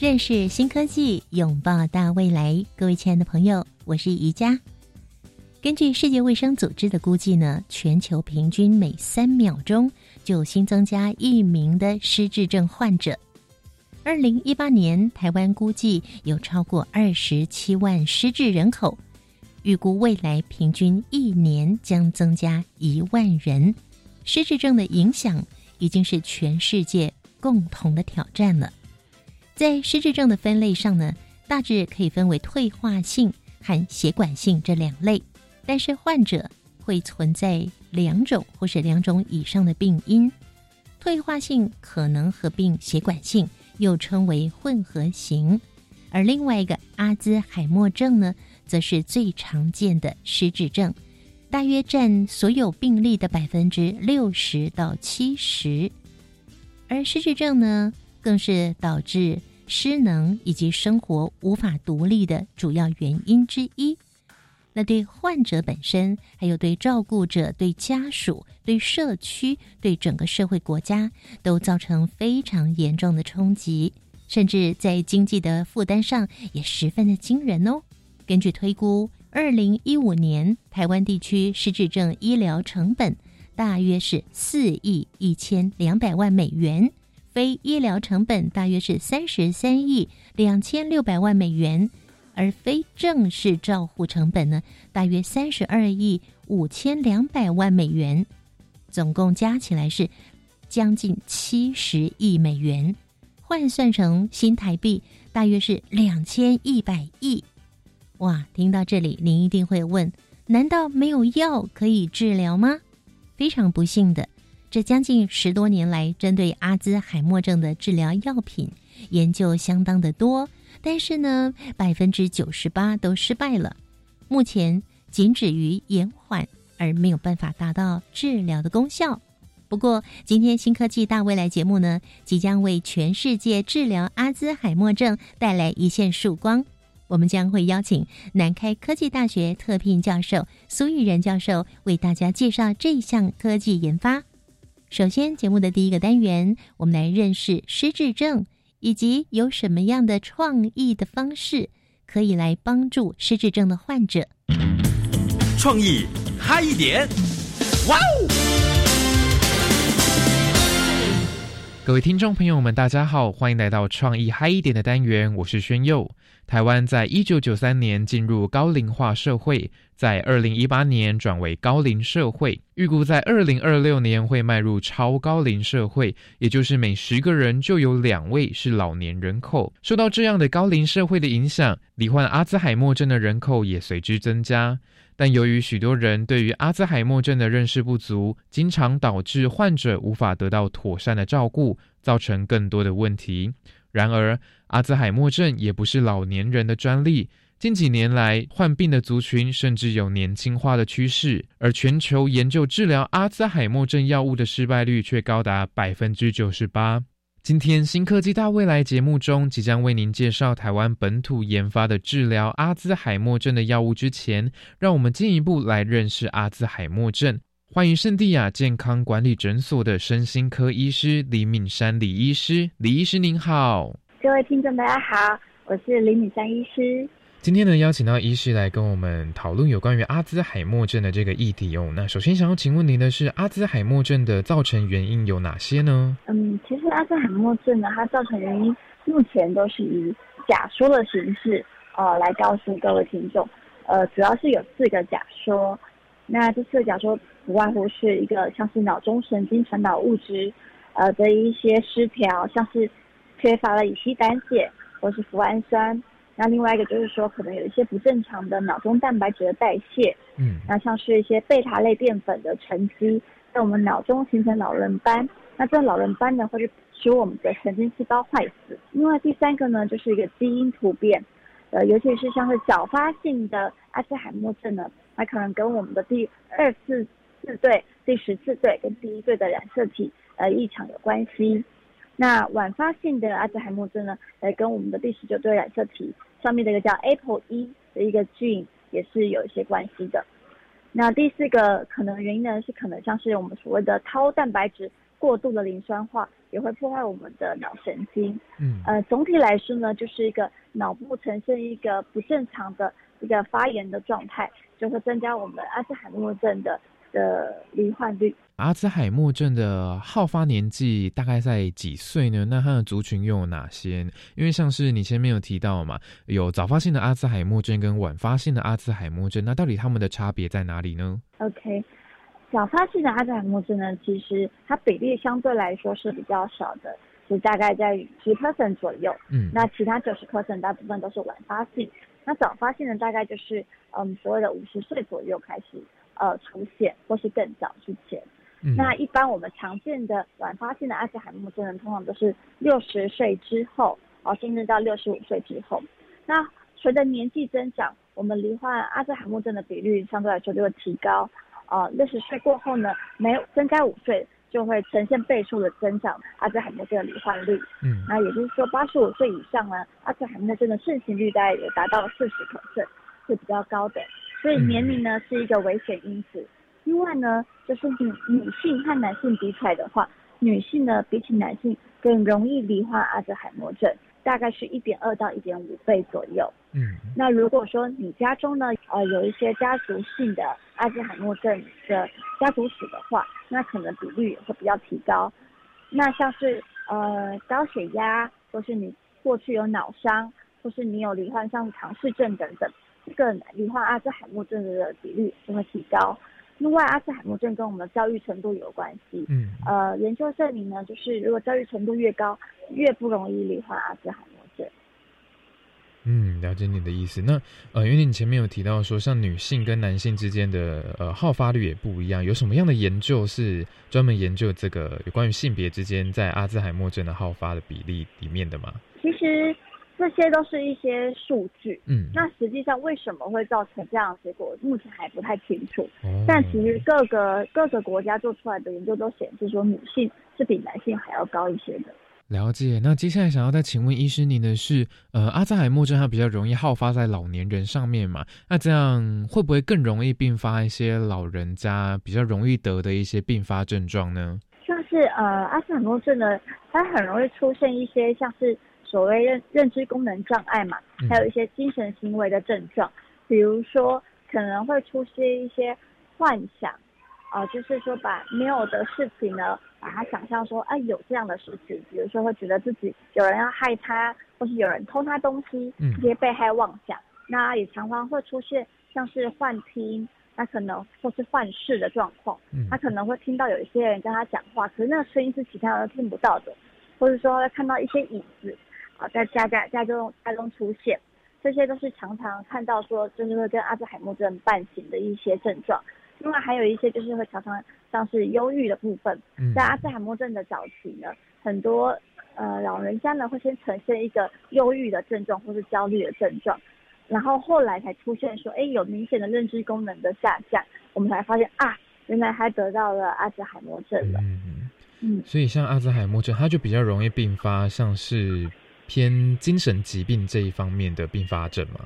认识新科技，拥抱大未来。各位亲爱的朋友，我是宜佳。根据世界卫生组织的估计呢，全球平均每三秒钟就新增加一名的失智症患者。二零一八年，台湾估计有超过二十七万失智人口，预估未来平均一年将增加一万人。失智症的影响已经是全世界共同的挑战了。在失智症的分类上呢，大致可以分为退化性和血管性这两类。但是患者会存在两种或是两种以上的病因，退化性可能合并血管性，又称为混合型。而另外一个阿兹海默症呢，则是最常见的失智症，大约占所有病例的百分之六十到七十。而失智症呢，更是导致失能以及生活无法独立的主要原因之一。那对患者本身，还有对照顾者、对家属、对社区、对整个社会国家，都造成非常严重的冲击，甚至在经济的负担上也十分的惊人哦。根据推估，二零一五年台湾地区失智症医疗成本大约是四亿一千两百万美元。非医疗成本大约是三十三亿两千六百万美元，而非正式照护成本呢，大约三十二亿五千两百万美元，总共加起来是将近七十亿美元，换算成新台币大约是两千一百亿。哇，听到这里，您一定会问：难道没有药可以治疗吗？非常不幸的。这将近十多年来，针对阿兹海默症的治疗药品研究相当的多，但是呢，百分之九十八都失败了。目前仅止于延缓，而没有办法达到治疗的功效。不过，今天新科技大未来节目呢，即将为全世界治疗阿兹海默症带来一线曙光。我们将会邀请南开科技大学特聘教授苏玉仁教授为大家介绍这项科技研发。首先，节目的第一个单元，我们来认识失智症，以及有什么样的创意的方式可以来帮助失智症的患者。创意嗨一点，哇哦！各位听众朋友们，大家好，欢迎来到创意嗨一点的单元，我是宣佑。台湾在一九九三年进入高龄化社会，在二零一八年转为高龄社会，预估在二零二六年会迈入超高龄社会，也就是每十个人就有两位是老年人口。受到这样的高龄社会的影响，罹患阿兹海默症的人口也随之增加。但由于许多人对于阿兹海默症的认识不足，经常导致患者无法得到妥善的照顾，造成更多的问题。然而，阿兹海默症也不是老年人的专利。近几年来，患病的族群甚至有年轻化的趋势，而全球研究治疗阿兹海默症药物的失败率却高达百分之九十八。今天新科技大未来节目中，即将为您介绍台湾本土研发的治疗阿兹海默症的药物之前，让我们进一步来认识阿兹海默症。欢迎圣地亚健康管理诊所的身心科医师李敏山李医师，李医师您好，各位听众大家好，我是李敏山医师。今天呢，邀请到医师来跟我们讨论有关于阿兹海默症的这个议题哦。那首先想要请问您的是，阿兹海默症的造成原因有哪些呢？嗯，其实阿兹海默症呢，它造成原因目前都是以假说的形式呃来告诉各位听众。呃，主要是有四个假说。那这四个假说。不外乎是一个像是脑中神经传导物质，呃的一些失调，像是缺乏了乙烯胆碱或是脯氨酸，那另外一个就是说，可能有一些不正常的脑中蛋白质的代谢，嗯，那像是一些贝塔类淀粉的沉积，在我们脑中形成老人斑。那这老人斑呢，会使我们的神经细胞坏死。另外第三个呢，就是一个基因突变，呃，尤其是像是早发性的阿兹海默症呢，它可能跟我们的第二次四对、第十四对跟第一对的染色体呃异常有关系。那晚发性的阿兹海默症呢，呃，跟我们的第十九对染色体上面的一个叫 APOE 一的一个 gene 也是有一些关系的。那第四个可能原因呢，是可能像是我们所谓的 tau 蛋白质过度的磷酸化，也会破坏我们的脑神经。嗯，呃，总体来说呢，就是一个脑部呈现一个不正常的一个发炎的状态，就会增加我们阿兹海默症的的罹患率。阿兹海默症的好发年纪大概在几岁呢？那它的族群又有哪些？因为像是你前面有提到嘛，有早发性的阿兹海默症跟晚发性的阿兹海默症，那到底它们的差别在哪里呢？OK，早发性的阿兹海默症呢，其实它比例相对来说是比较少的，是大概在十 percent 左右。嗯，那其他九十 percent 大部分都是晚发性。那早发性呢大概就是嗯所谓的五十岁左右开始呃出现，或是更早之前。那一般我们常见的晚发性的阿兹海默症，通常都是六十岁之后，哦，甚至到六十五岁之后。那随着年纪增长，我们罹患阿兹海默症的比率相对来说就会提高。哦，六十岁过后呢，没有增加五岁，就会呈现倍数的增长阿兹海默症的罹患率。嗯，那也就是说，八十五岁以上呢，阿兹海默症的盛行率大概也达到了四十可是是比较高的。所以年龄呢是一个危险因子。另外呢，就是女女性和男性比起来的话，女性呢比起男性更容易罹患阿兹海默症，大概是一点二到一点五倍左右。嗯，那如果说你家中呢，呃，有一些家族性的阿兹海默症的家族史的话，那可能比率也会比较提高。那像是呃高血压，或是你过去有脑伤，或是你有罹患像唐氏症等等，这个罹患阿兹海默症的比率就会提高。另外，阿兹海默症跟我们的教育程度有关系。嗯，呃，研究证明呢，就是如果教育程度越高，越不容易罹患阿兹海默症。嗯，了解你的意思。那呃，因为你前面有提到说，像女性跟男性之间的呃好发率也不一样，有什么样的研究是专门研究这个有关于性别之间在阿兹海默症的好发的比例里面的吗？其实。这些都是一些数据，嗯，那实际上为什么会造成这样的结果，目前还不太清楚。但其实各个各个国家做出来的研究都显示说，女性是比男性还要高一些的。了解。那接下来想要再请问医师您的是，呃，阿兹海默症它比较容易好发在老年人上面嘛？那这样会不会更容易并发一些老人家比较容易得的一些并发症状呢？像是呃阿兹海默症呢，它很容易出现一些像是。所谓认认知功能障碍嘛，还有一些精神行为的症状，比如说可能会出现一些幻想，啊，就是说把没有的事情呢，把它想象说，哎，有这样的事情，比如说会觉得自己有人要害他，或是有人偷他东西，这些被害妄想。那也常常会出现像是幻听，那可能或是幻视的状况，他可能会听到有一些人跟他讲话，可是那个声音是其他人都听不到的，或者说会看到一些影子。啊，在家家家中家中出现，这些都是常常看到说，就是会跟阿兹海默症伴行的一些症状。另外还有一些就是会常常像是忧郁的部分，在阿兹海默症的早期呢，很多呃老人家呢会先呈现一个忧郁的症状或是焦虑的症状，然后后来才出现说，哎，有明显的认知功能的下降，我们才发现啊，原来他得到了阿兹海默症了。嗯嗯，所以像阿兹海默症，它就比较容易并发，像是。偏精神疾病这一方面的并发症吗？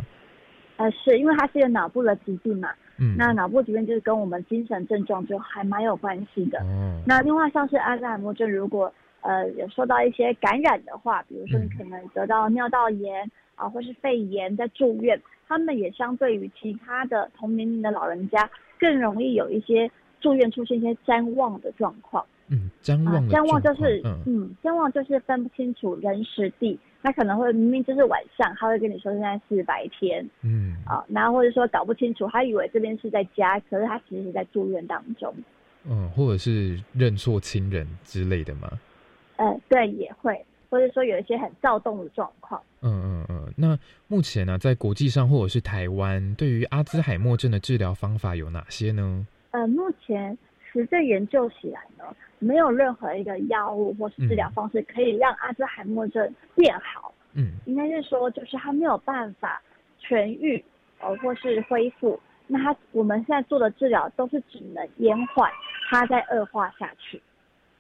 呃，是因为它是一个脑部的疾病嘛。嗯。那脑部疾病就是跟我们精神症状就还蛮有关系的。哦。那另外像是阿兹海默症，如果呃有受到一些感染的话，比如说你可能得到尿道炎啊，或是肺炎在住院，他们也相对于其他的同年龄的老人家更容易有一些住院出现一些谵妄的状况。嗯，谵妄。谵妄就是嗯，谵妄就是分不清楚人时地。他可能会明明就是晚上，他会跟你说现在是白天，嗯，啊，然后或者说搞不清楚，他以为这边是在家，可是他其实是在住院当中，嗯，或者是认错亲人之类的吗？呃，对，也会，或者说有一些很躁动的状况。嗯嗯嗯。那目前呢，在国际上或者是台湾，对于阿兹海默症的治疗方法有哪些呢？呃，目前实证研究起来呢，没有任何一个药物或是治疗方式可以让阿兹海默症变好。嗯，应该是说，就是他没有办法痊愈，呃，或是恢复。那他我们现在做的治疗都是只能延缓它再恶化下去。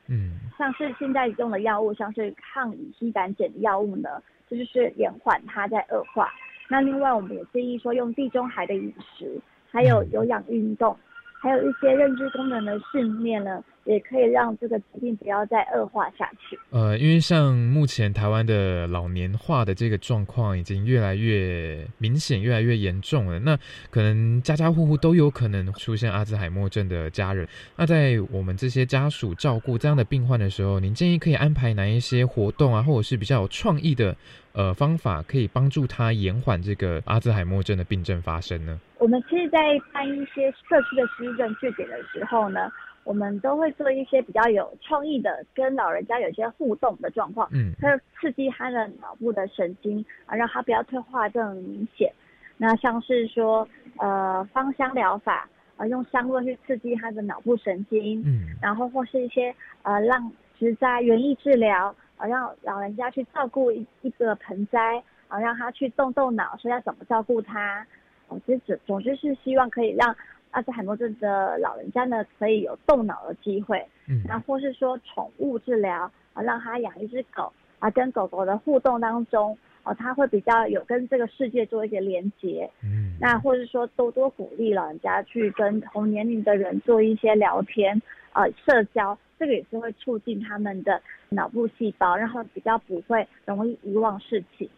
嗯，像是现在用的药物，像是抗乙烯胆碱的药物呢，这就是延缓它在恶化。那另外，我们也建议说用地中海的饮食，还有有氧运动，还有一些认知功能的训练呢。也可以让这个疾病不要再恶化下去。呃，因为像目前台湾的老年化的这个状况已经越来越明显、越来越严重了。那可能家家户户都有可能出现阿兹海默症的家人。那在我们这些家属照顾这样的病患的时候，您建议可以安排哪一些活动啊，或者是比较有创意的呃方法，可以帮助他延缓这个阿兹海默症的病症发生呢？我们其实，在办一些社区的失智症据点的时候呢。我们都会做一些比较有创意的，跟老人家有些互动的状况，嗯，它刺激他的脑部的神经啊，让他不要退化这么明显。那像是说，呃，芳香疗法啊，用香味去刺激他的脑部神经，嗯，然后或是一些呃，让植栽园艺治疗啊，让老人家去照顾一一个盆栽啊，让他去动动脑，说要怎么照顾它。哦，这总总之是希望可以让。阿兹海默症的老人家呢，可以有动脑的机会，嗯，然后或是说宠物治疗啊，让他养一只狗啊，跟狗狗的互动当中，哦，他会比较有跟这个世界做一些连接，嗯，那或是说多多鼓励老人家去跟同年龄的人做一些聊天啊，社交，这个也是会促进他们的脑部细胞，然后比较不会容易遗忘事情。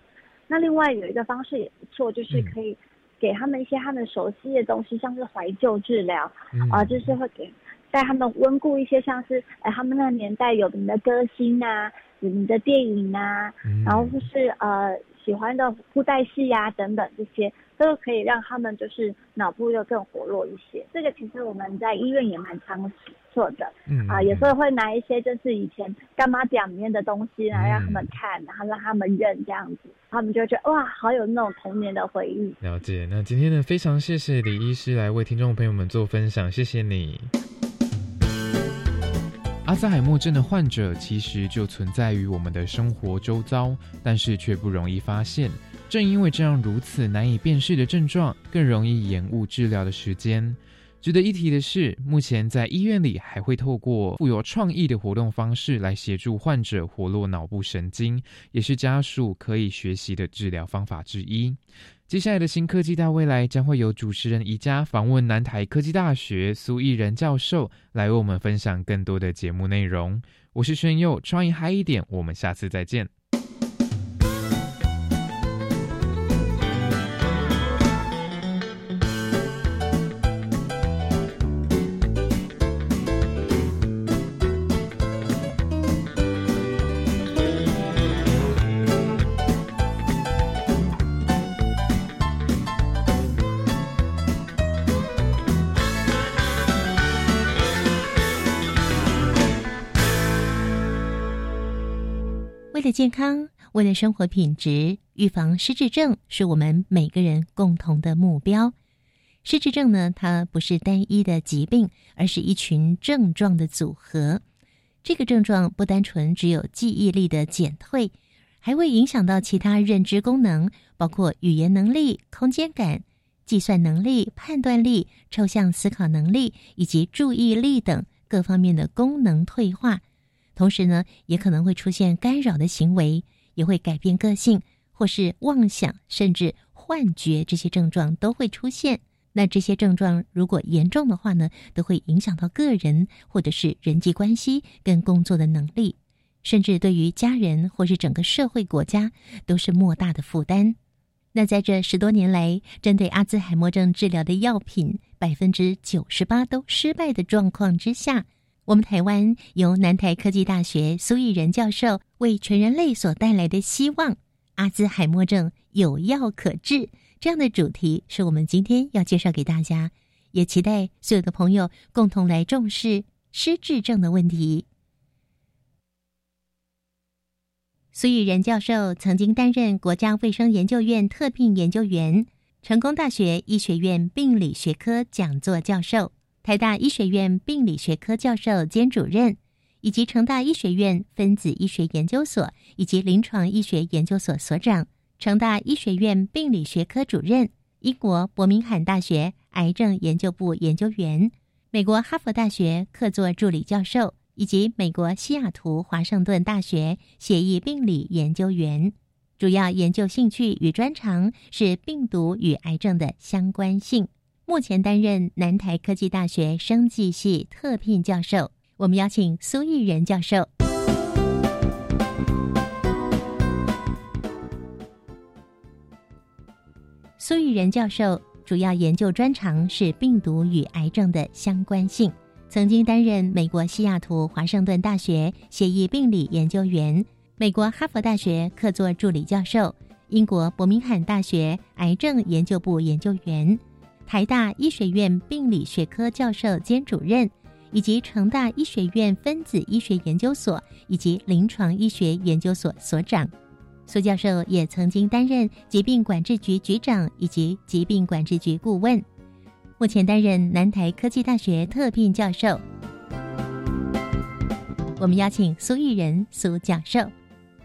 那另外有一个方式也不错，就是可以。给他们一些他们熟悉的东西，像是怀旧治疗，啊，就是会给带他们温故一些，像是哎他们那个年代有名的歌星啊，有名的电影啊，然后就是呃喜欢的布袋戏呀等等这些。都可以让他们就是脑部又更活络一些。这个其实我们在医院也蛮常做的，嗯啊，有时候会拿一些就是以前干妈讲里面的东西来让他们看，然后让他们认这样子，他们就觉得哇，好有那种童年的回忆。了解。那今天呢，非常谢谢李医师来为听众朋友们做分享，谢谢你。阿兹海默症的患者其实就存在于我们的生活周遭，但是却不容易发现。正因为这样如此难以辨识的症状，更容易延误治疗的时间。值得一提的是，目前在医院里还会透过富有创意的活动方式来协助患者活络脑部神经，也是家属可以学习的治疗方法之一。接下来的新科技大未来将会有主持人宜家访问南台科技大学苏艺仁教授，来为我们分享更多的节目内容。我是轩佑，创意嗨一点，我们下次再见。健康，为了生活品质，预防失智症是我们每个人共同的目标。失智症呢，它不是单一的疾病，而是一群症状的组合。这个症状不单纯只有记忆力的减退，还会影响到其他认知功能，包括语言能力、空间感、计算能力、判断力、抽象思考能力以及注意力等各方面的功能退化。同时呢，也可能会出现干扰的行为，也会改变个性，或是妄想，甚至幻觉，这些症状都会出现。那这些症状如果严重的话呢，都会影响到个人或者是人际关系跟工作的能力，甚至对于家人或是整个社会国家都是莫大的负担。那在这十多年来，针对阿兹海默症治疗的药品百分之九十八都失败的状况之下。我们台湾由南台科技大学苏益仁教授为全人类所带来的希望——阿兹海默症有药可治，这样的主题是我们今天要介绍给大家，也期待所有的朋友共同来重视失智症的问题。苏玉仁教授曾经担任国家卫生研究院特聘研究员、成功大学医学院病理学科讲座教授、台大医学院病理学科教授兼主任，以及成大医学院分子医学研究所以及临床医学研究所所长、成大医学院病理学科主任、英国伯明翰大学癌症研究部研究员、美国哈佛大学客座助理教授。以及美国西雅图华盛顿大学血液病理研究员，主要研究兴趣与专长是病毒与癌症的相关性。目前担任南台科技大学生技系特聘教授。我们邀请苏益仁教授。苏益仁教授主要研究专长是病毒与癌症的相关性。曾经担任美国西雅图华盛顿大学血液病理研究员、美国哈佛大学客座助理教授、英国伯明翰大学癌症研究部研究员、台大医学院病理学科教授兼主任，以及成大医学院分子医学研究所以及临床医学研究所所长。苏教授也曾经担任疾病管制局局长以及疾病管制局顾问。目前担任南台科技大学特聘教授。我们邀请苏玉仁苏教授，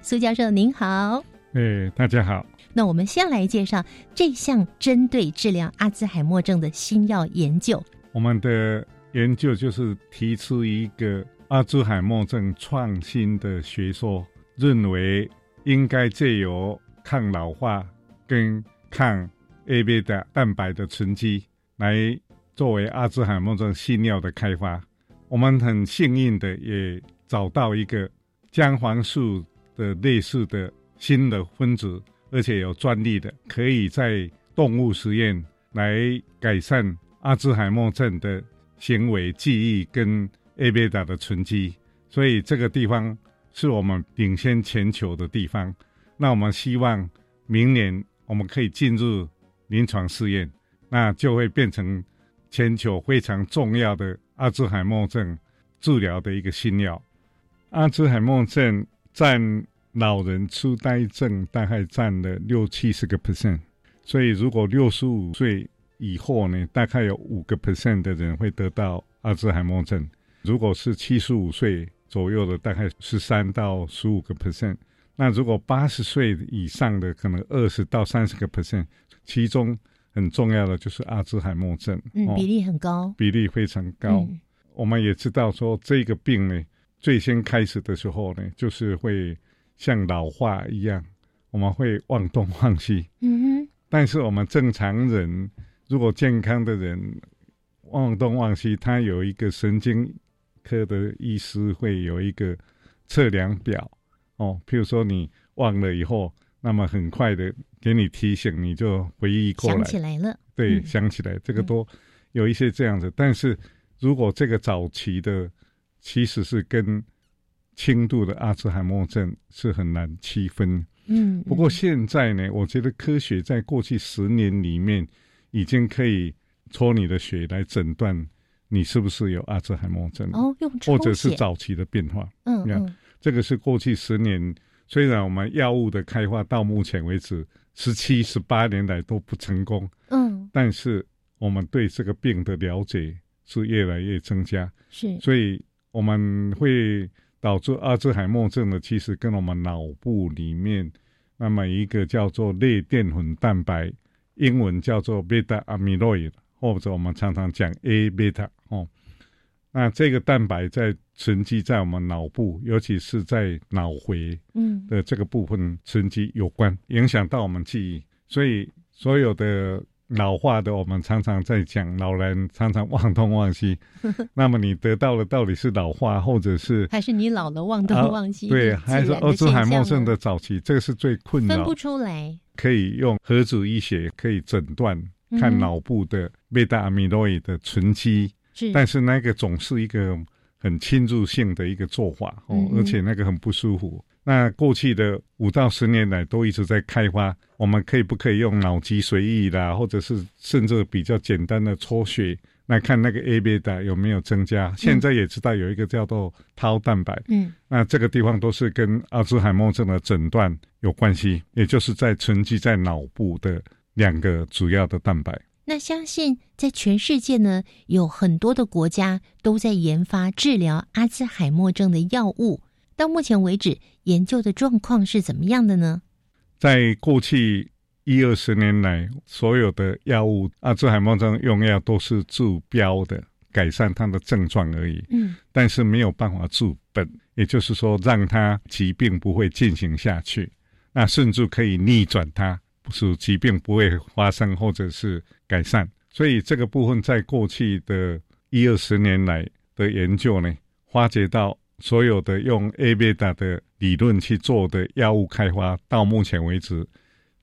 苏教授您好。哎，大家好。那我们先来介绍这项针对治疗阿兹海默症的新药研究。我们的研究就是提出一个阿兹海默症创新的学说，认为应该借由抗老化跟抗 A 贝塔蛋白的沉积。来作为阿兹海默症新药的开发，我们很幸运的也找到一个姜黄素的类似的新的分子，而且有专利的，可以在动物实验来改善阿兹海默症的行为、记忆跟 A 贝塔的沉积。所以这个地方是我们领先全球的地方。那我们希望明年我们可以进入临床试验。那就会变成全球非常重要的阿兹海默症治疗的一个新药。阿兹海默症占老人痴呆症大概占了六七十个 percent，所以如果六十五岁以后呢，大概有五个 percent 的人会得到阿兹海默症。如果是七十五岁左右的，大概十三到十五个 percent。那如果八十岁以上的，可能二十到三十个 percent，其中。很重要的就是阿兹海默症，嗯，比例很高，比例非常高。我们也知道说，这个病呢，最先开始的时候呢，就是会像老化一样，我们会忘东忘西。嗯哼。但是我们正常人，如果健康的人忘东忘西，他有一个神经科的医师会有一个测量表哦，譬如说你忘了以后。那么很快的给你提醒，你就回忆过来，想起来了。对，想起来，这个都有一些这样子。但是如果这个早期的，其实是跟轻度的阿兹海默症是很难区分。嗯。不过现在呢，我觉得科学在过去十年里面，已经可以抽你的血来诊断你是不是有阿兹海默症哦，用或者是早期的变化。嗯嗯。这个是过去十年。虽然我们药物的开发到目前为止十七、十八年来都不成功，嗯，但是我们对这个病的了解是越来越增加，是，所以我们会导致阿兹海默症的，其实跟我们脑部里面那么一个叫做类淀粉蛋白，英文叫做 beta amyloid，或者我们常常讲 A beta 哦。那这个蛋白在沉积在我们脑部，尤其是在脑回嗯的这个部分沉积有关，影响到我们记忆。所以所有的老化的，我们常常在讲，老人常常忘东忘西。那么你得到的到底是老化，或者是还是你老了忘东忘西？对，还是欧兹海默症的早期，这个是最困扰。分不出来。可以用核子医学可以诊断，看脑部的贝塔阿米洛伊的沉积。但是那个总是一个很侵入性的一个做法哦，而且那个很不舒服。那过去的五到十年来都一直在开发，我们可以不可以用脑脊髓液啦，或者是甚至比较简单的抽血来看那个 A 贝塔有没有增加。现在也知道有一个叫做 tau 蛋白，嗯，那这个地方都是跟阿兹海默症的诊断有关系，也就是在沉积在脑部的两个主要的蛋白。那相信在全世界呢，有很多的国家都在研发治疗阿兹海默症的药物。到目前为止，研究的状况是怎么样的呢？在过去一二十年来，所有的药物阿兹海默症用药都是治标的，改善它的症状而已。嗯，但是没有办法治本，也就是说，让它疾病不会进行下去，那甚至可以逆转它，使疾病不会发生或者是改善。所以这个部分在过去的一二十年来的研究呢，发觉到所有的用 A 贝塔的理论去做的药物开发，到目前为止，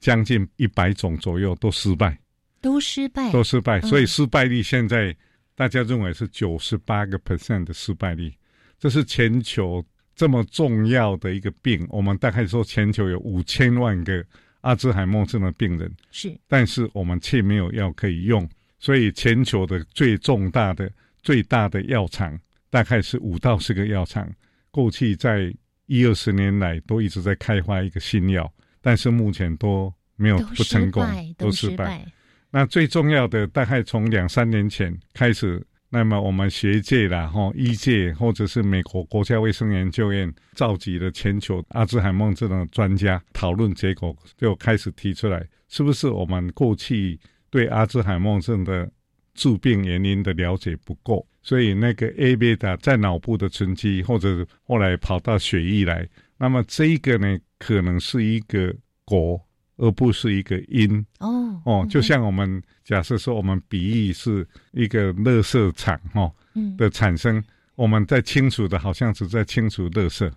将近一百种左右都失败，都失败，都失败。嗯所以失败率现在大家认为是九十八个 percent 的失败率，这是全球这么重要的一个病。我们大概说全球有五千万个阿兹海默症的病人，是但是我们却没有药可以用，所以全球的最重大的、最大的药厂大概是五到十个药厂，过去在一二十年来都一直在开发一个新药，但是目前都没有不成功，，都失失败。那最重要的，大概从两三年前开始，那么我们学界啦、哈医界，或者是美国国家卫生研究院召集了全球阿兹海默症的专家讨论，结果就开始提出来，是不是我们过去对阿兹海默症的致病原因的了解不够，所以那个 A 贝塔在脑部的沉积，或者后来跑到血液来，那么这一个呢，可能是一个果，而不是一个因。哦哦，就像我们假设说，我们比喻是一个垃圾场哦嗯。的产生，我们在清除的好像是在清除垃圾，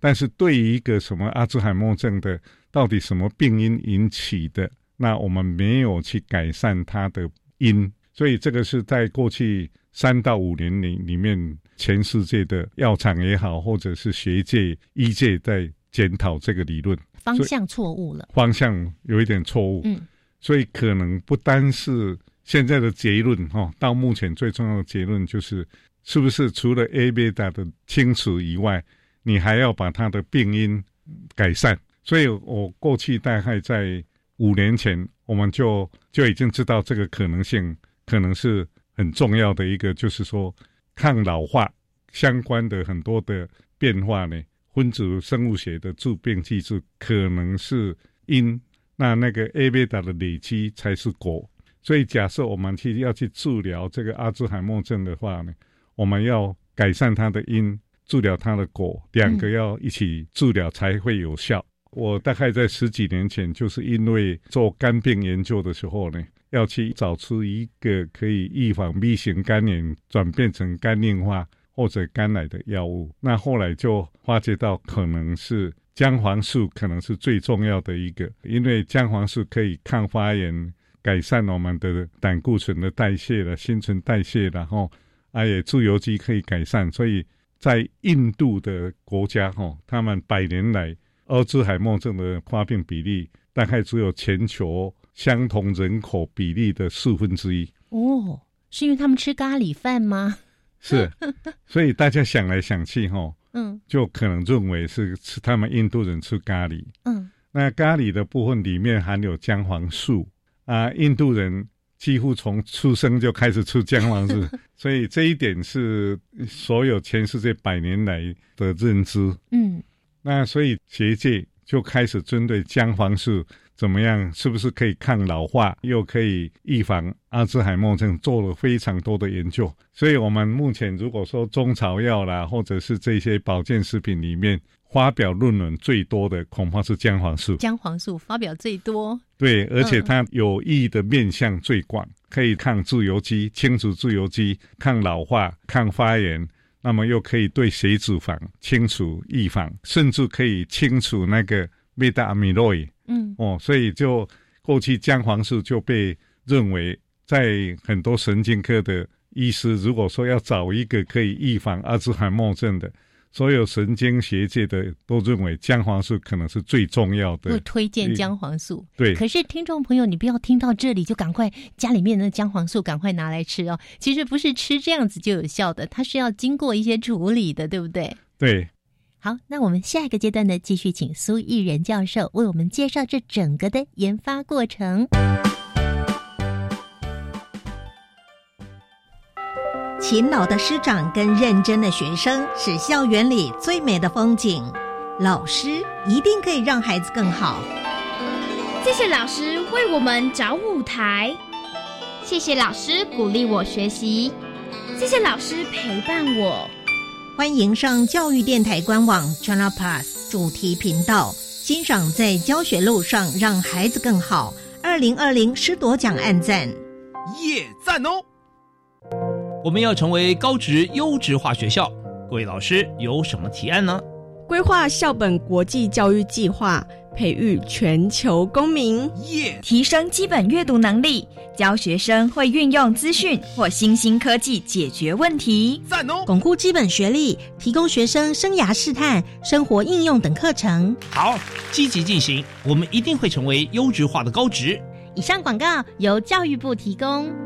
但是对于一个什么阿兹海默症的，到底什么病因引起的，那我们没有去改善它的因，所以这个是在过去三到五年里里面，全世界的药厂也好，或者是学界、医界在检讨这个理论方向错误了，方向有一点错误。嗯所以可能不单是现在的结论哈、哦，到目前最重要的结论就是，是不是除了 A 贝塔的清除以外，你还要把它的病因改善？所以我过去大概在五年前，我们就就已经知道这个可能性，可能是很重要的一个，就是说抗老化相关的很多的变化呢，分子生物学的致病机制可能是因。那那个 A 贝塔的累积才是果，所以假设我们去要去治疗这个阿兹海默症的话呢，我们要改善它的因，治疗它的果，两个要一起治疗才会有效。我大概在十几年前，就是因为做肝病研究的时候呢，要去找出一个可以预防 B 型肝炎转变成肝硬化或者肝癌的药物，那后来就发觉到可能是。姜黄素可能是最重要的一个，因为姜黄素可以抗发炎，改善我们的胆固醇的代谢了、新陈代谢，然后啊也自由基可以改善，所以在印度的国家哈，他们百年来阿兹海默症的发病比例大概只有全球相同人口比例的四分之一。哦，是因为他们吃咖喱饭吗？是，所以大家想来想去哈。嗯，就可能认为是吃他们印度人吃咖喱，嗯，那咖喱的部分里面含有姜黄素啊，印度人几乎从出生就开始吃姜黄素，所以这一点是所有全世界百年来的认知。嗯，那所以学界就开始针对姜黄素怎么样，是不是可以抗老化，又可以预防阿兹海默症，做了非常多的研究。所以，我们目前如果说中草药啦，或者是这些保健食品里面发表论文最多的，恐怕是姜黄素。姜黄素发表最多，对，而且它有益的面向最广，可以抗自由基、清除自由基、抗老化、抗发炎。那么又可以对血脂肪清除预防，甚至可以清除那个贝塔阿米洛。嗯，哦，所以就过去姜黄素就被认为在很多神经科的医师，如果说要找一个可以预防阿兹海默症的，所有神经学界的都认为姜黄素可能是最重要的，会推荐姜黄素。对，可是听众朋友，你不要听到这里就赶快家里面的姜黄素赶快拿来吃哦。其实不是吃这样子就有效的，它是要经过一些处理的，对不对？对。好，那我们下一个阶段呢，继续请苏艺仁教授为我们介绍这整个的研发过程。勤劳的师长跟认真的学生是校园里最美的风景。老师一定可以让孩子更好。谢谢老师为我们找舞台，谢谢老师鼓励我学习，谢谢老师陪伴我。欢迎上教育电台官网 Channel Plus 主题频道，欣赏在教学路上让孩子更好。二零二零师铎奖暗赞，耶赞哦！我们要成为高职优质化学校，各位老师有什么提案呢？规划校本国际教育计划，培育全球公民，提升基本阅读能力，教学生会运用资讯或新兴科技解决问题，赞哦！巩固基本学历，提供学生生涯试探、生活应用等课程。好，积极进行，我们一定会成为优质化的高职。以上广告由教育部提供。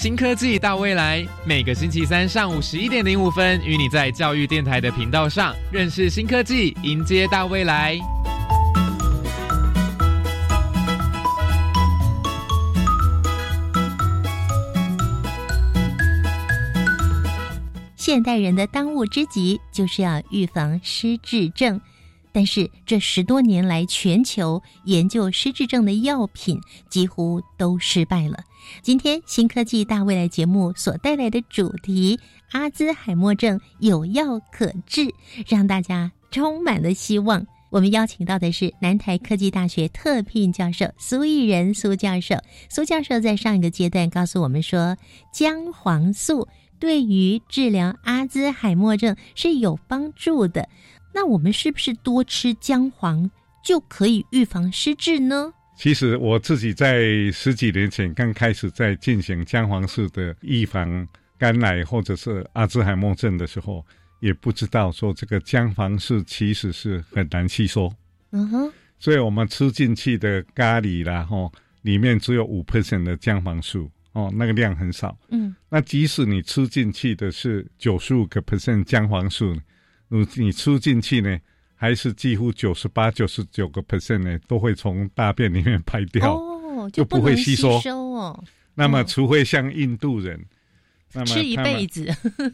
新科技大未来，每个星期三上午十一点零五分，与你在教育电台的频道上认识新科技，迎接大未来。现代人的当务之急就是要预防失智症。但是这十多年来，全球研究失智症的药品几乎都失败了。今天新科技大未来节目所带来的主题——阿兹海默症有药可治，让大家充满了希望。我们邀请到的是南台科技大学特聘教授苏艺仁苏教授。苏教授在上一个阶段告诉我们说，姜黄素对于治疗阿兹海默症是有帮助的。那我们是不是多吃姜黄就可以预防失智呢？其实我自己在十几年前刚开始在进行姜黄素的预防肝癌或者是阿兹海默症的时候，也不知道说这个姜黄素其实是很难吸收。嗯哼，所以我们吃进去的咖喱啦，吼，里面只有五 percent 的姜黄素，哦，那个量很少。嗯，那即使你吃进去的是九十五个 percent 姜黄素。你你吃进去呢，还是几乎九十八、九十九个 percent 呢，都会从大便里面排掉，哦，就不会吸收哦。那么，除非像印度人，那么吃一辈子，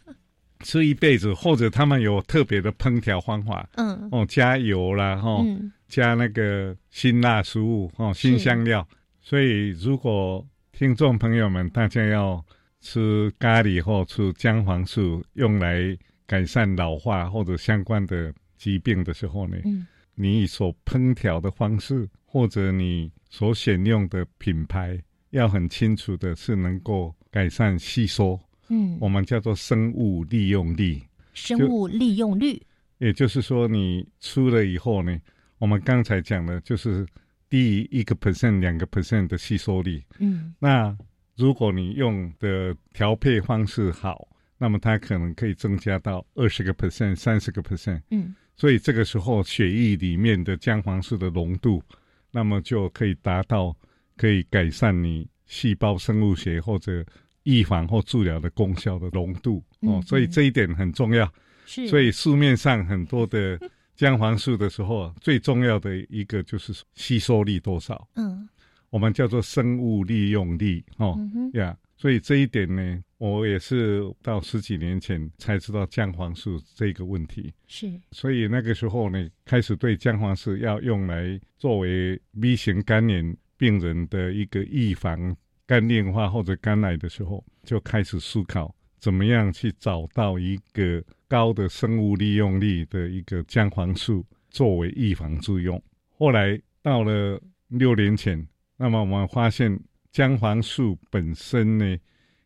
吃一辈子，或者他们有特别的烹调方法，嗯，哦，加油啦，哈，加那个辛辣食物，哦，辛香料。所以，如果听众朋友们大家要吃咖喱或吃姜黄素，用来。改善老化或者相关的疾病的时候呢，嗯，你所烹调的方式或者你所选用的品牌要很清楚的是能够改善吸收，嗯，我们叫做生物利用率。生物利用率，也就是说你出了以后呢，我们刚才讲的就是低于一个 percent、两个 percent 的吸收率，嗯，那如果你用的调配方式好。那么它可能可以增加到二十个 percent、三十个 percent，嗯，所以这个时候血液里面的姜黄素的浓度，那么就可以达到可以改善你细胞生物学或者预防或治疗的功效的浓度。哦，所以这一点很重要。是，所以市面上很多的 姜黄素的时候，最重要的一个就是吸收力多少。嗯，我们叫做生物利用率哦呀。所以这一点呢，我也是到十几年前才知道姜黄素这个问题。是，所以那个时候呢，开始对姜黄素要用来作为 B 型肝炎病人的一个预防肝硬化或者肝癌的时候，就开始思考怎么样去找到一个高的生物利用率的一个姜黄素作为预防作用。后来到了六年前，那么我们发现。姜黄素本身呢，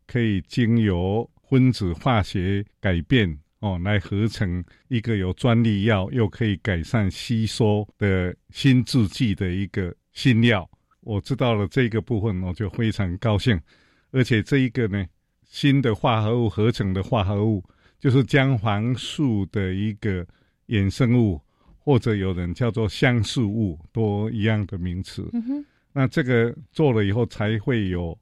可以经由分子化学改变哦，来合成一个有专利药又可以改善吸收的新制剂的一个新药。我知道了这个部分，我就非常高兴。而且这一个呢，新的化合物合成的化合物，就是姜黄素的一个衍生物，或者有人叫做相似物，都一样的名词。那这个做了以后，才会有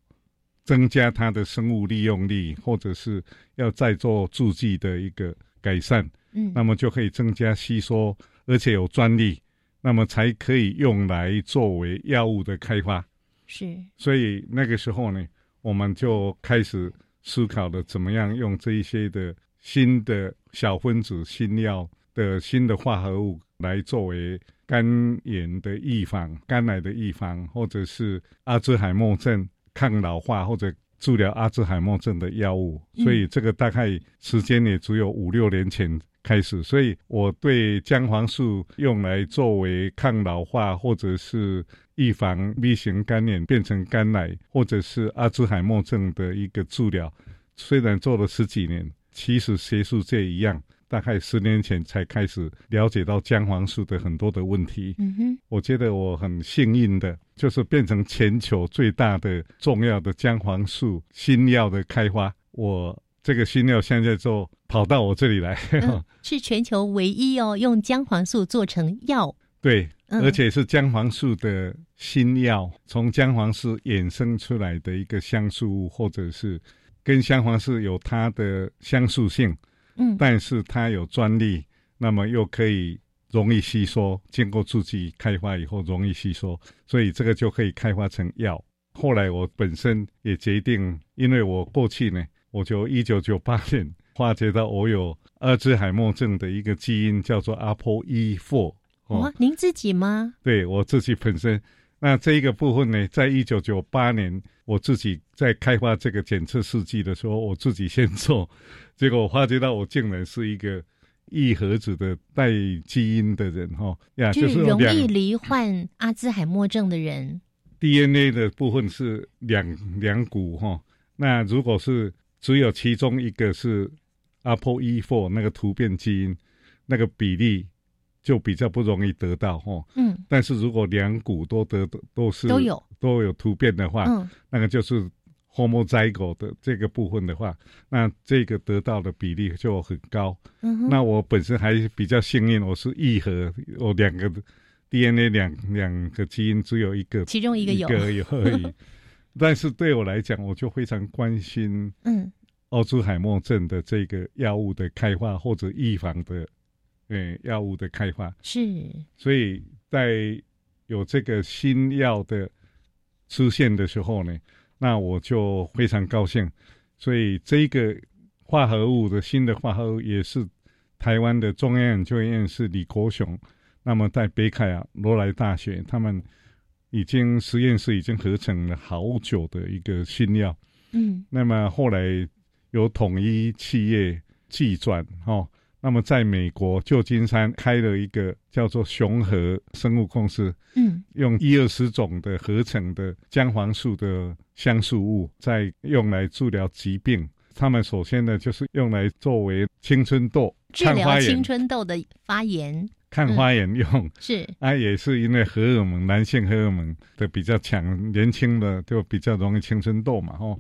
增加它的生物利用率，或者是要再做助剂的一个改善。嗯，那么就可以增加吸收，而且有专利，那么才可以用来作为药物的开发。是，所以那个时候呢，我们就开始思考了怎么样用这一些的新的小分子新药的新的化合物来作为。肝炎的预防、肝癌的预防，或者是阿兹海默症抗老化或者治疗阿兹海默症的药物，所以这个大概时间也只有五六年前开始。所以我对姜黄素用来作为抗老化或者是预防 B 型肝炎变成肝癌，或者是阿兹海默症的一个治疗，虽然做了十几年，其实学术界一样。大概十年前才开始了解到姜黄素的很多的问题。嗯哼，我觉得我很幸运的，就是变成全球最大的重要的姜黄素新药的开发。我这个新药现在就跑到我这里来，是全球唯一哦，用姜黄素做成药。对，而且是姜黄素的新药，从姜黄素衍生出来的一个香素物，或者是跟姜黄素有它的相似性。嗯，但是它有专利，那么又可以容易吸收，经过自己开发以后容易吸收，所以这个就可以开发成药。后来我本身也决定，因为我过去呢，我就一九九八年发觉到我有阿兹海默症的一个基因叫做 ApoE4。哦，您自己吗？对我自己本身。那这一个部分呢，在一九九八年，我自己在开发这个检测试剂的时候，我自己先做，结果我发觉到我竟然是一个异盒子的带基因的人，哈呀，就是容易罹患阿兹海默症的人。DNA 的部分是两两股，哈，那如果是只有其中一个是 ApoE4 那个突变基因，那个比例。就比较不容易得到哈，嗯，但是如果两股都得都是都有都有突变的话，嗯，那个就是 homozygote 的这个部分的话，那这个得到的比例就很高。嗯，那我本身还比较幸运，我是异核，我两个 DNA 两两个基因只有一个，其中一个有有而已。但是对我来讲，我就非常关心，嗯，奥兹海默症的这个药物的开发或者预防的。嗯，药物的开发是，所以在有这个新药的出现的时候呢，那我就非常高兴。所以这个化合物的新的化合物也是台湾的中央研究院是李国雄，那么在北卡啊罗莱大学，他们已经实验室已经合成了好久的一个新药。嗯，那么后来有统一企业寄转哦。那么，在美国旧金山开了一个叫做雄和生物公司，嗯，用一二十种的合成的姜黄素的香素物，在用来治疗疾病。他们首先呢，就是用来作为青春痘治疗青春痘的发炎，抗发炎用。是。啊，也是因为荷尔蒙男性荷尔蒙的比较强，年轻的就比较容易青春痘嘛，哦，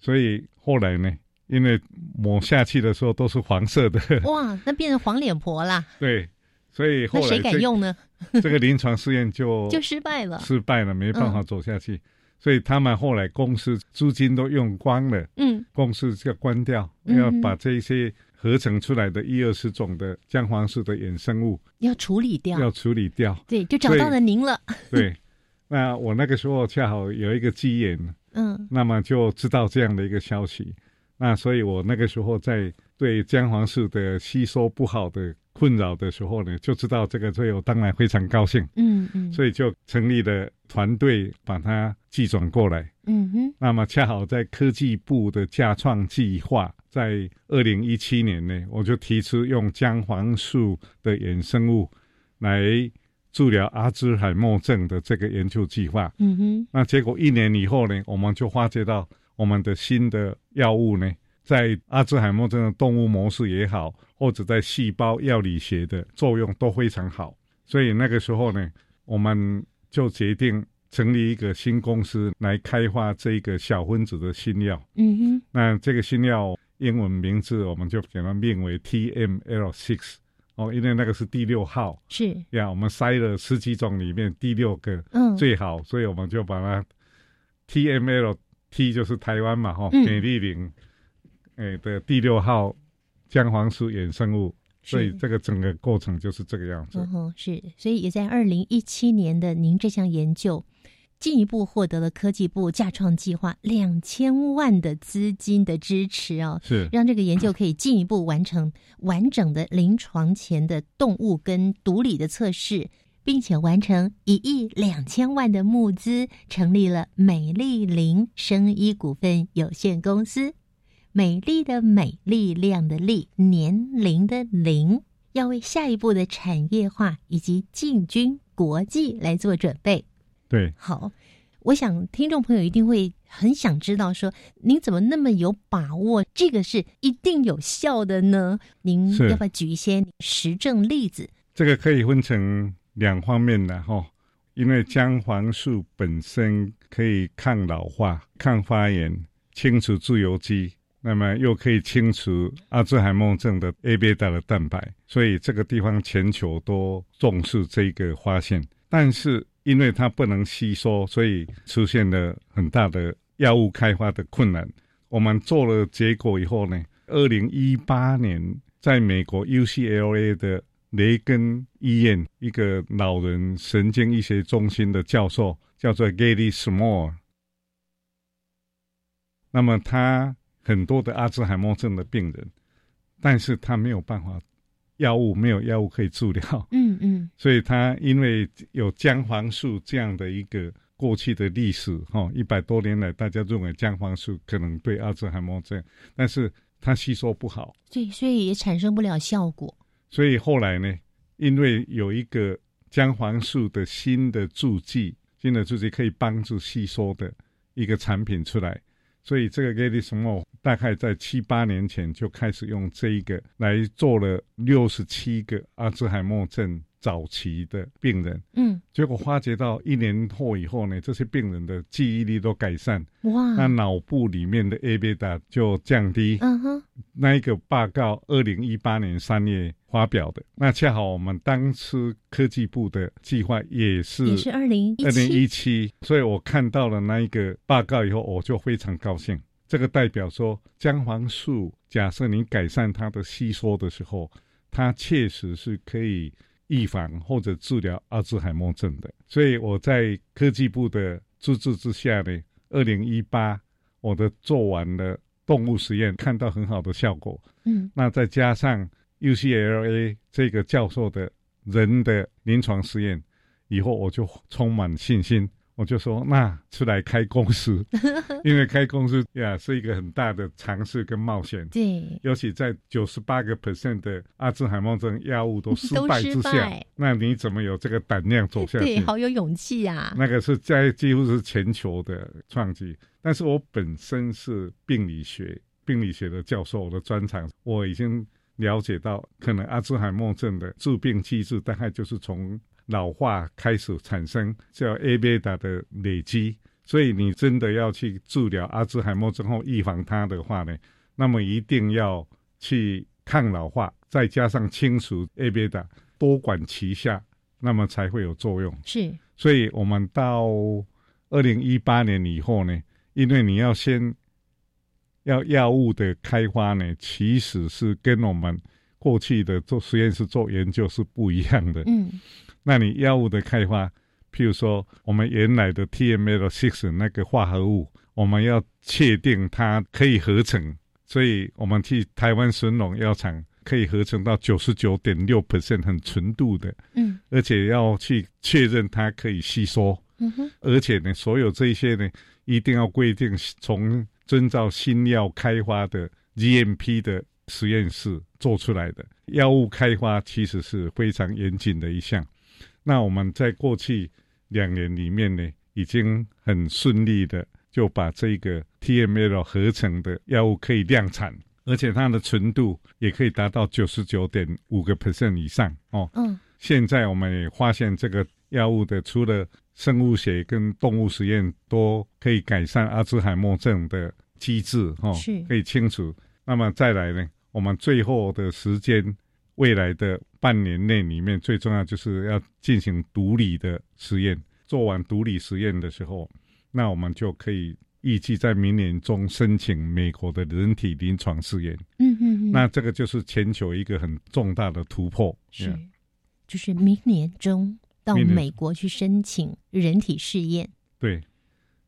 所以后来呢。因为抹下去的时候都是黄色的，哇，那变成黄脸婆啦。对，所以后来谁敢用呢？这个临床试验就 就失败了，失败了，没办法走下去。所以他们后来公司租金都用光了，嗯，公司就关掉，嗯要把这些合成出来的一二十种的姜黄素的衍生物要处理掉，要处理掉。对，就找到了您了。对，那我那个时候恰好有一个机缘，嗯，那么就知道这样的一个消息。那所以我那个时候在对姜黄素的吸收不好的困扰的时候呢，就知道这个，所以我当然非常高兴。嗯嗯，所以就成立了团队，把它寄转过来。嗯哼，那么恰好在科技部的架创计划，在二零一七年呢，我就提出用姜黄素的衍生物来治疗阿兹海默症的这个研究计划。嗯哼，那结果一年以后呢，我们就发觉到我们的新的药物呢，在阿兹海默症的动物模式也好，或者在细胞药理学的作用都非常好。所以那个时候呢，我们就决定成立一个新公司来开发这个小分子的新药。嗯哼，那这个新药英文名字我们就给它命为 TML six 哦，因为那个是第六号。是呀，我们筛了十几种里面第六个嗯最好，所以我们就把它 TML T 就是台湾嘛哈，嗯。美丽林哎的第六号姜黄素衍生物，所以这个整个过程就是这个样子。嗯哼，是，所以也在二零一七年的您这项研究，进一步获得了科技部架创计划两千万的资金的支持哦，是。让这个研究可以进一步完成完整的临床前的动物跟毒理的测试，并且完成一亿两千万的募资，成立了美丽林生医股份有限公司。美丽的美，力量的力，年龄的龄，要为下一步的产业化以及进军国际来做准备。对，好，我想听众朋友一定会很想知道说，您怎么那么有把握，这个是一定有效的呢？您要不要举一些实证例子？这个可以分成两方面的哈，因为姜黄素本身可以抗老化、抗发炎、清除自由基，那么又可以清除阿兹海默症的 A 贝塔的蛋白，所以这个地方全球都重视这个发现。但是因为它不能吸收，所以出现了很大的药物开发的困难。我们做了结果以后呢，二零一八年在美国 UCLA 的雷根医院一个老人神经医学中心的教授叫做 Gary Small，那么他很多的阿兹海默症的病人，但是他没有办法，药物没有药物可以治疗，嗯嗯，所以他因为有姜黄素这样的一个过去的历史，哈，一百多年来大家认为姜黄素可能对阿兹海默症，但是它吸收不好，对，所以也产生不了效果。所以后来呢，因为有一个姜黄素的新的助剂，新的助剂可以帮助吸收的一个产品出来，所以这个 g a l i s m o 大概在七八年前就开始用这一个来做了六十七个阿兹海默症早期的病人，嗯，结果发觉到一年后以后呢，这些病人的记忆力都改善，哇，那脑部里面的 A 贝塔就降低，嗯哼，那一个报告，二零一八年三月发表的。那恰好我们当时科技部的计划也是也是二零二零一七，所以我看到了那一个报告以后，我就非常高兴。这个代表说，姜黄素假设你改善它的吸收的时候，它确实是可以预防或者治疗阿兹海默症的。所以我在科技部的资助之下呢，二零一八我的做完了动物实验，看到很好的效果。嗯，那再加上 UCLA 这个教授的人的临床实验，以后我就充满信心。我就说，那出来开公司，因为开公司呀是一个很大的尝试跟冒险。对，尤其在九十八个 percent 的阿兹海默症药物都失败之下，那你怎么有这个胆量走下去？对，好有勇气啊！那个是在几乎是全球的创举。但是我本身是病理学，病理学的教授，我的专长我已经了解到，可能阿兹海默症的致病机制大概就是从老化开始产生，叫 A 贝塔的累积。所以你真的要去治疗阿兹海默症后预防它的话呢，那么一定要去抗老化，再加上清除 A 贝塔，多管齐下，那么才会有作用。是，所以我们到二零一八年以后呢，因为你要先要药物的开发呢，其实是跟我们过去的做实验室做研究是不一样的。嗯，那你药物的开发，譬如说我们原来的 TML six 那个化合物，我们要确定它可以合成，所以我们去台湾神农药厂可以合成到九十九点六 percent 很纯度的，嗯，而且要去确认它可以吸收，嗯哼，而且呢，所有这些呢，一定要规定从遵照新药开发的 GMP 的实验室做出来的药物开发，其实是非常严谨的一项。那我们在过去两年里面呢，已经很顺利的就把这个 TML 合成的药物可以量产，而且它的纯度也可以达到九十九点五个 percent 以上哦。嗯，现在我们也发现这个药物的除了生物学跟动物实验都可以改善阿兹海默症的机制哦，可以清除。那么再来呢，我们最后的时间，未来的半年内里面，最重要就是要进行毒理的实验。做完毒理实验的时候，那我们就可以预计在明年中申请美国的人体临床试验。嗯嗯嗯，那这个就是全球一个很重大的突破。是就是明年中到美国去申请人体试验。对，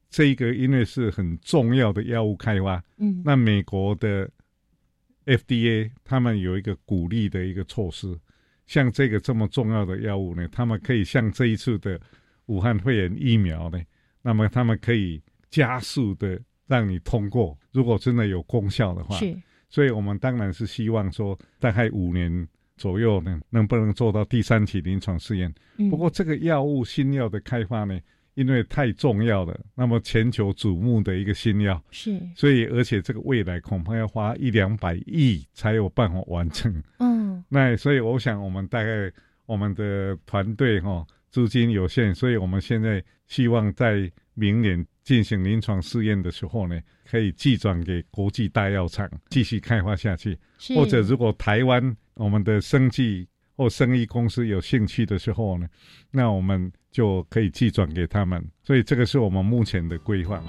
这一个因为是很重要的药物开发，嗯，那美国的 FDA 他们有一个鼓励的一个措施，像这个这么重要的药物呢，他们可以像这一次的武汉肺炎疫苗呢，那么他们可以加速的让你通过，如果真的有功效的话，是，所以我们当然是希望说，大概五年左右呢，能不能做到第三期临床试验？嗯。不过这个药物新药的开发呢，因为太重要了，那么全球瞩目的一个新药，是，所以而且这个未来恐怕要花一两百亿才有办法完成。嗯，那所以我想，我们大概我们的团队哈、资金有限，所以我们现在希望在明年进行临床试验的时候呢，可以寄转给国际大药厂继续开发下去。是或者如果台湾我们的生技或生意公司有兴趣的时候呢，那我们就可以寄转给他们。所以这个是我们目前的规划。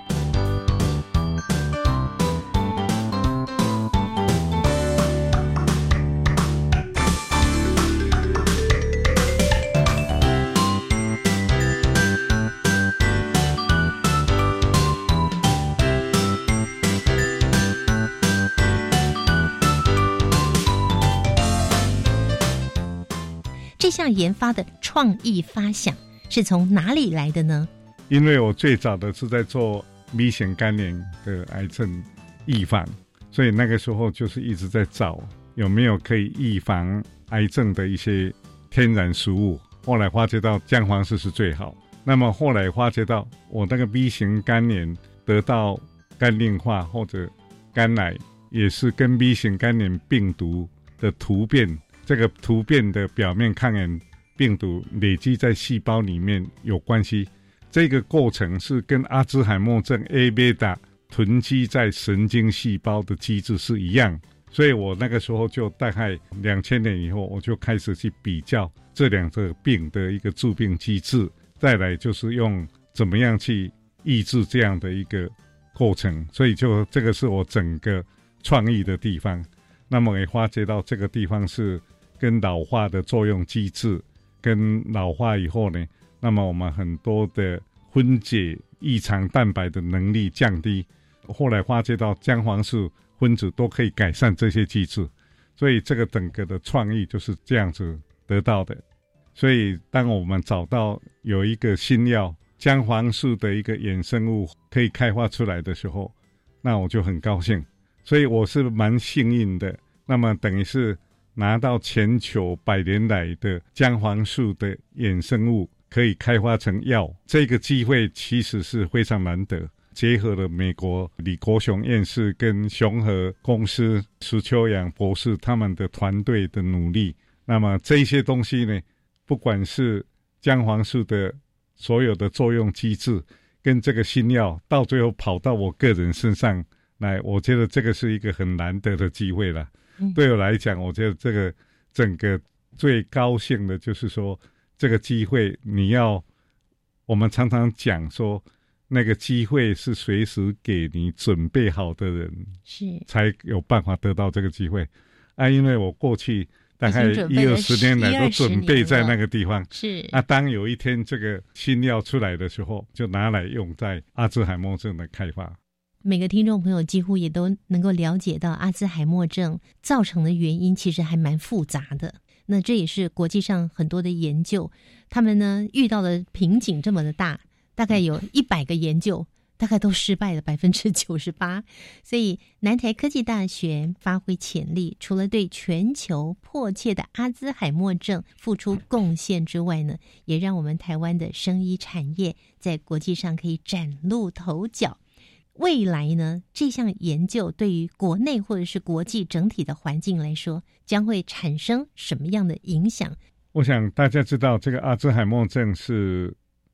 这项研发的创意发想是从哪里来的呢？因为我最早的是在做 B 型肝炎的癌症预防，所以那个时候就是一直在找有没有可以预防癌症的一些天然食物。后来发觉到姜黄素是最好。那么后来发觉到我那个 B 型肝炎得到肝硬化或者肝癌，也是跟 B 型肝炎病毒的突变，这个突变的表面抗原病毒累积在细胞里面有关系。这个过程是跟阿兹海默症 A 贝塔囤积在神经细胞的机制是一样，所以我那个时候就大概两千年以后，我就开始去比较这两个病的一个致病机制，再来就是用怎么样去抑制这样的一个过程，所以就这个是我整个创意的地方。那么也发觉到这个地方是跟老化的作用机制，跟老化以后呢，那么我们很多的分解异常蛋白的能力降低，后来发觉到姜黄素分子都可以改善这些机制，所以这个整个的创意就是这样子得到的。所以当我们找到有一个新药姜黄素的一个衍生物可以开发出来的时候，那我就很高兴。所以我是蛮幸运的。那么等于是拿到全球百年来的姜黄素的衍生物可以开发成药，这个机会其实是非常难得。结合了美国李国雄院士跟雄和公司石秋阳博士他们的团队的努力，那么这些东西呢，不管是姜黄素的所有的作用机制，跟这个新药到最后跑到我个人身上来，我觉得这个是一个很难得的机会了。嗯对我来讲，我觉得这个整个最高兴的就是说，这个机会你要，我们常常讲说，那个机会是随时给你准备好的人，是才有办法得到这个机会。啊，因为我过去大概一二十年来都准备在那个地方，是啊，当有一天这个新药出来的时候，就拿来用在阿兹海默症的开发。每个听众朋友几乎也都能够了解到，阿兹海默症造成的原因其实还蛮复杂的。那这也是国际上很多的研究，他们呢遇到的瓶颈这么的大，大概有一百个研究，大概都失败了百分之九十八。所以南台科技大学发挥潜力，除了对全球迫切的阿兹海默症付出贡献之外呢，也让我们台湾的生医产业在国际上可以崭露头角。未来呢，这项研究对于国内或者是国际整体的环境来说，将会产生什么样的影响？我想大家知道，这个阿兹海默症是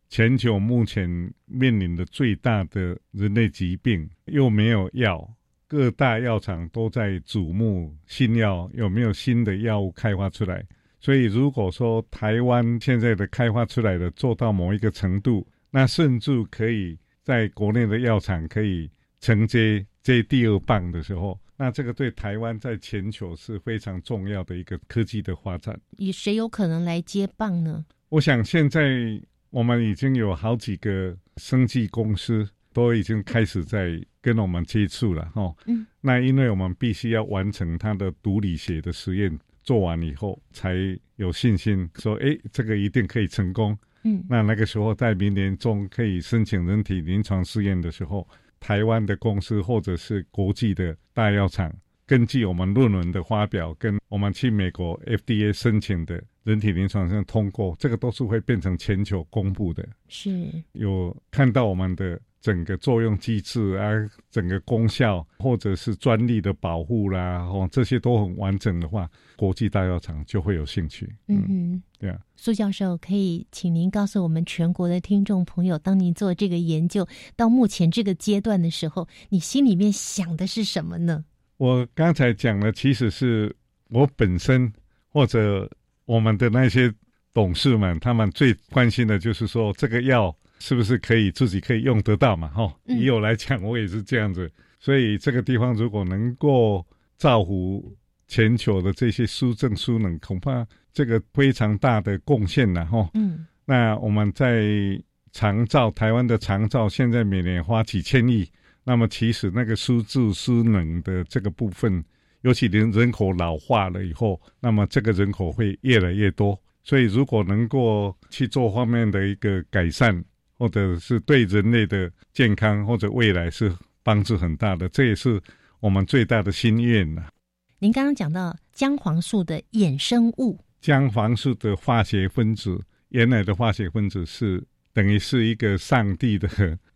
全球目前面临的最大的人类疾病，又没有药，各大药厂都在瞩目新药有没有新的药物开发出来。所以，如果说台湾现在的开发出来的做到某一个程度，那甚至可以。在国内的药厂可以承接接第二棒的时候，那这个对台湾在全球是非常重要的一个科技的发展。以谁有可能来接棒呢？我想现在我们已经有好几个生技公司都已经开始在跟我们接触了，哈。嗯。那因为我们必须要完成它的毒理学的实验，做完以后才有信心说，哎，这个一定可以成功。嗯，那那个时候在明年中可以申请人体临床试验的时候，台湾的公司或者是国际的大药厂，根据我们论文的发表，跟我们去美国 FDA 申请的人体临床上通过，这个都是会变成全球公布的。是，有看到我们的。整个作用机制啊，整个功效，或者是专利的保护啦，哦，这些都很完整的话，国际大药厂就会有兴趣。嗯嗯，对啊。苏教授，可以请您告诉我们全国的听众朋友，当您做这个研究到目前这个阶段的时候，你心里面想的是什么呢？我刚才讲的，其实是我本身或者我们的那些董事们，他们最关心的就是说这个药。是不是可以自己可以用得到嘛？哈，以我来讲，我也是这样子。所以这个地方如果能够造福全球的这些输政输能，恐怕这个非常大的贡献了哈。嗯，那我们在长照台湾的长照，现在每年花几千亿。那么其实那个输字输能的这个部分，尤其人人口老化了以后，那么这个人口会越来越多。所以如果能够去做方面的一个改善。或者是对人类的健康或者未来是帮助很大的，这也是我们最大的心愿呐。您刚刚讲到姜黄素的衍生物，姜黄素的化学分子，原来的化学分子是等于是一个上帝的，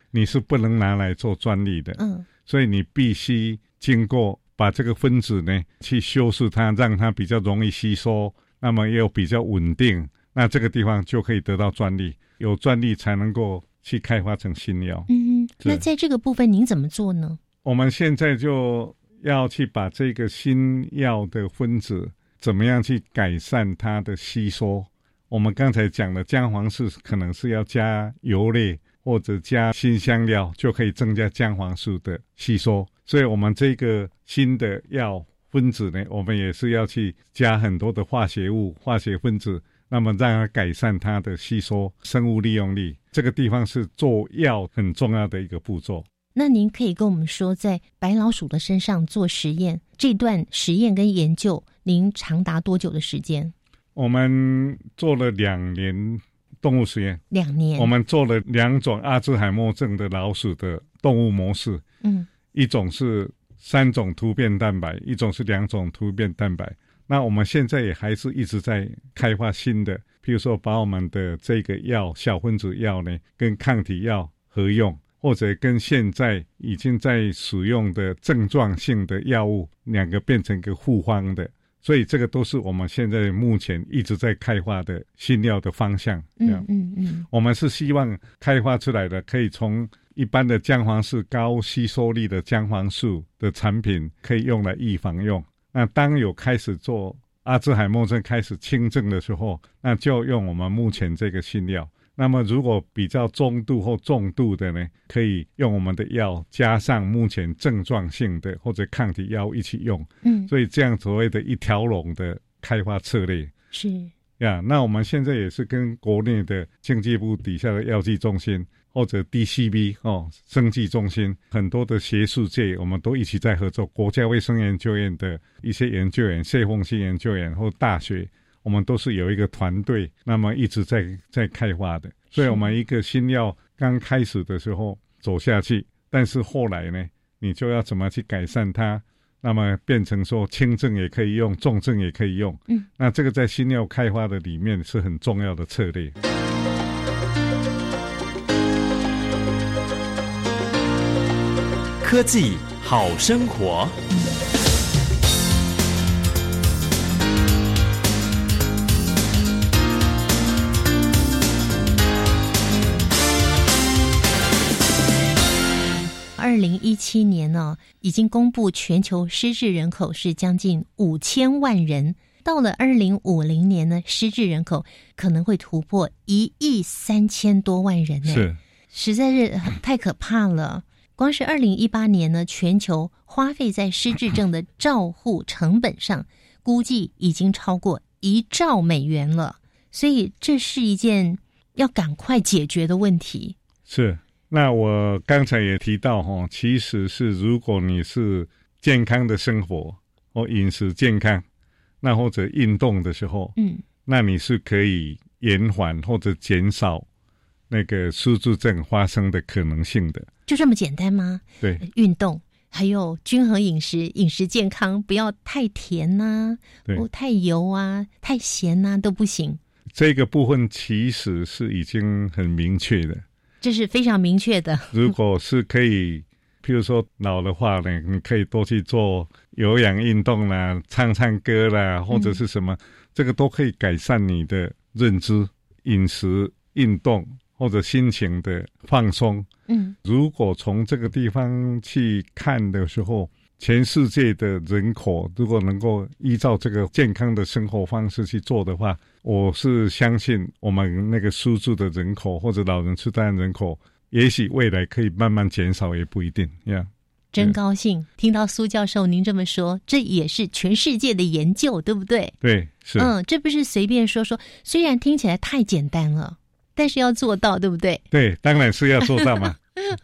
你是不能拿来做专利的。嗯，所以你必须经过把这个分子呢去修饰它，让它比较容易吸收，那么又比较稳定，那这个地方就可以得到专利。有专利才能够去开发成新药。嗯，那在这个部分您怎么做呢？我们现在就要去把这个新药的分子怎么样去改善它的吸收。我们刚才讲的姜黄素可能是要加油类或者加新香料就可以增加姜黄素的吸收。所以，我们这个新的药分子呢，我们也是要去加很多的化学物、化学分子。那么，让它改善它的吸收、生物利用率，这个地方是做药很重要的一个步骤。那您可以跟我们说，在白老鼠的身上做实验，这段实验跟研究，您长达多久的时间？我们做了两年动物实验，两年。我们做了两种阿兹海默症的老鼠的动物模式，嗯，一种是三种突变蛋白，一种是两种突变蛋白。那我们现在也还是一直在开发新的，比如说把我们的这个药小分子药呢，跟抗体药合用，或者跟现在已经在使用的症状性的药物两个变成一个复方的，所以这个都是我们现在目前一直在开发的新药的方向。嗯嗯嗯，我们是希望开发出来的可以从一般的姜黄素高吸收力的姜黄素的产品，可以用来预防用。那当有开始做阿兹海默症开始轻症的时候，那就用我们目前这个新药。那么如果比较中度或重度的呢，可以用我们的药加上目前症状性的或者抗体药一起用。嗯，所以这样所谓的一条龙的开发策略是呀。那我们现在也是跟国内的经济部底下的药剂中心或者 DCB 哦，生技中心很多的学术界，我们都一起在合作。国家卫生研究院的一些研究员、谢凤新研究员或大学。我们都是有一个团队，那么一直在在开发的。所以，我们一个新药刚开始的时候走下去，但是后来呢，你就要怎么去改善它？那么变成说轻症也可以用，重症也可以用。嗯，那这个在新药开发的里面是很重要的策略。科技好生活。二零一七年呢，已经公布全球失智人口是将近五千万人。到了二零五零年呢，失智人口可能会突破一亿三千多万人呢，是，实在是太可怕了。光是二零一八年呢，全球花费在失智症的照护成本上，估计已经超过一兆美元了。所以这是一件要赶快解决的问题。是。那我刚才也提到哈，其实是如果你是健康的生活或饮食健康，那或者运动的时候，嗯，那你是可以延缓或者减少那个失智症发生的可能性的。就这么简单吗？对，运动还有均衡饮食，饮食健康，不要太甜呐、不，太油啊，太咸呐、都不行。这个部分其实是已经很明确的。这是非常明确的。如果是可以，譬如说老的话呢，你可以多去做有氧运动啦，唱唱歌啦，或者是什么，这个都可以改善你的认知、饮食、运动或者心情的放松。嗯，如果从这个地方去看的时候。全世界的人口如果能够依照这个健康的生活方式去做的话，我是相信我们那个输入的人口或者老人痴呆人口，也许未来可以慢慢减少，也不一定。呀，真高兴听到苏教授您这么说，这也是全世界的研究，对不对？对，是。嗯，这不是随便说说，虽然听起来太简单了，但是要做到，对不对？对，当然是要做到嘛。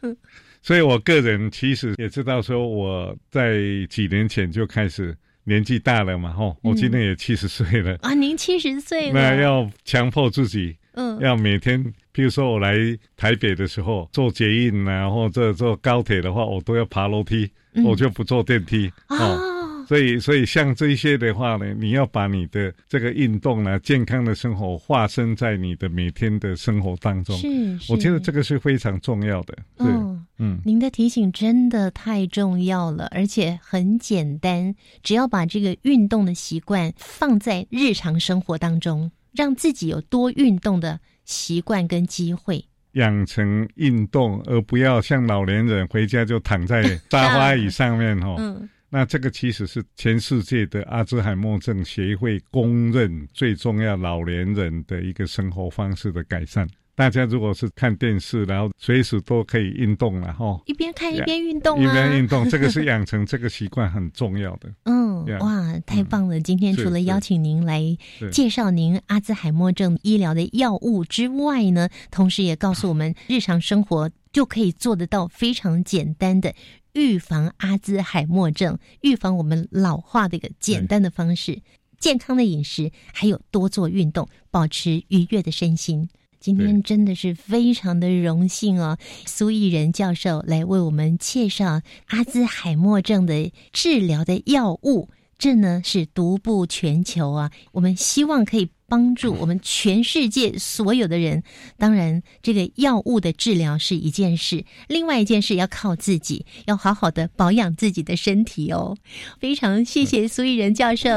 所以，我个人其实也知道，说我在几年前就开始年纪大了嘛，吼，我今年也七十岁了啊。您七十岁了，那要强迫自己，嗯，要每天，比如说我来台北的时候坐捷运啊，或者坐高铁的话，我都要爬楼梯，我就不坐电梯哦。所以，所以像这些的话呢，你要把你的这个运动呢、健康的生活化身在你的每天的生活当中。是，我觉得这个是非常重要的。嗯嗯，您的提醒真的太重要了，而且很简单，只要把这个运动的习惯放在日常生活当中，让自己有多运动的习惯跟机会，养成运动，而不要像老年人回家就躺在 沙发椅上面哈。嗯。那这个其实是全世界的阿兹海默症协会公认最重要老年人的一个生活方式的改善。大家如果是看电视，然后随时都可以运动了哈，一边看一边运动，一边运动，这个是养成这个习惯很重要的。嗯，哇，太棒了！今天除了邀请您来介绍您阿兹海默症医疗的药物之外呢，同时也告诉我们日常生活就可以做得到非常简单的。预防阿兹海默症，预防我们老化的一个简单的方式，健康的饮食，还有多做运动，保持愉悦的身心。今天真的是非常的荣幸哦，苏益仁教授来为我们介绍阿兹海默症的治疗的药物，这呢是独步全球啊。我们希望可以帮助我们全世界所有的人。当然，这个药物的治疗是一件事，另外一件事要靠自己，要好好的保养自己的身体哦。非常谢谢苏益仁教授。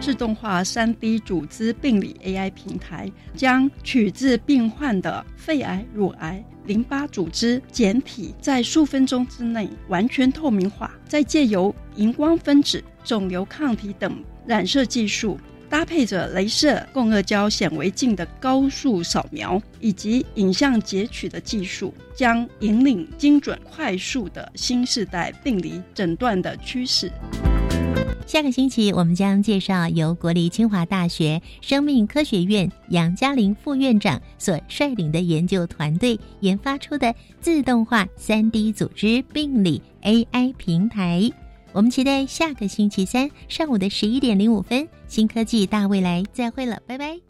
自动化三 D 组织病理 AI 平台，将取自病患的肺癌、乳癌、淋巴组织简体，在数分钟之内完全透明化，再借由荧光分子、肿瘤抗体等染色技术，搭配着镭射共轭胶显微镜的高速扫描以及影像截取的技术，将引领精准快速的新时代病理诊断的趋势。下个星期，我们将介绍由国立清华大学生命科学院杨嘉玲副院长所率领的研究团队研发出的自动化三 D 组织病理 AI 平台。我们期待下个星期三上午的十一点零五分，新科技大未来，再会了，拜拜。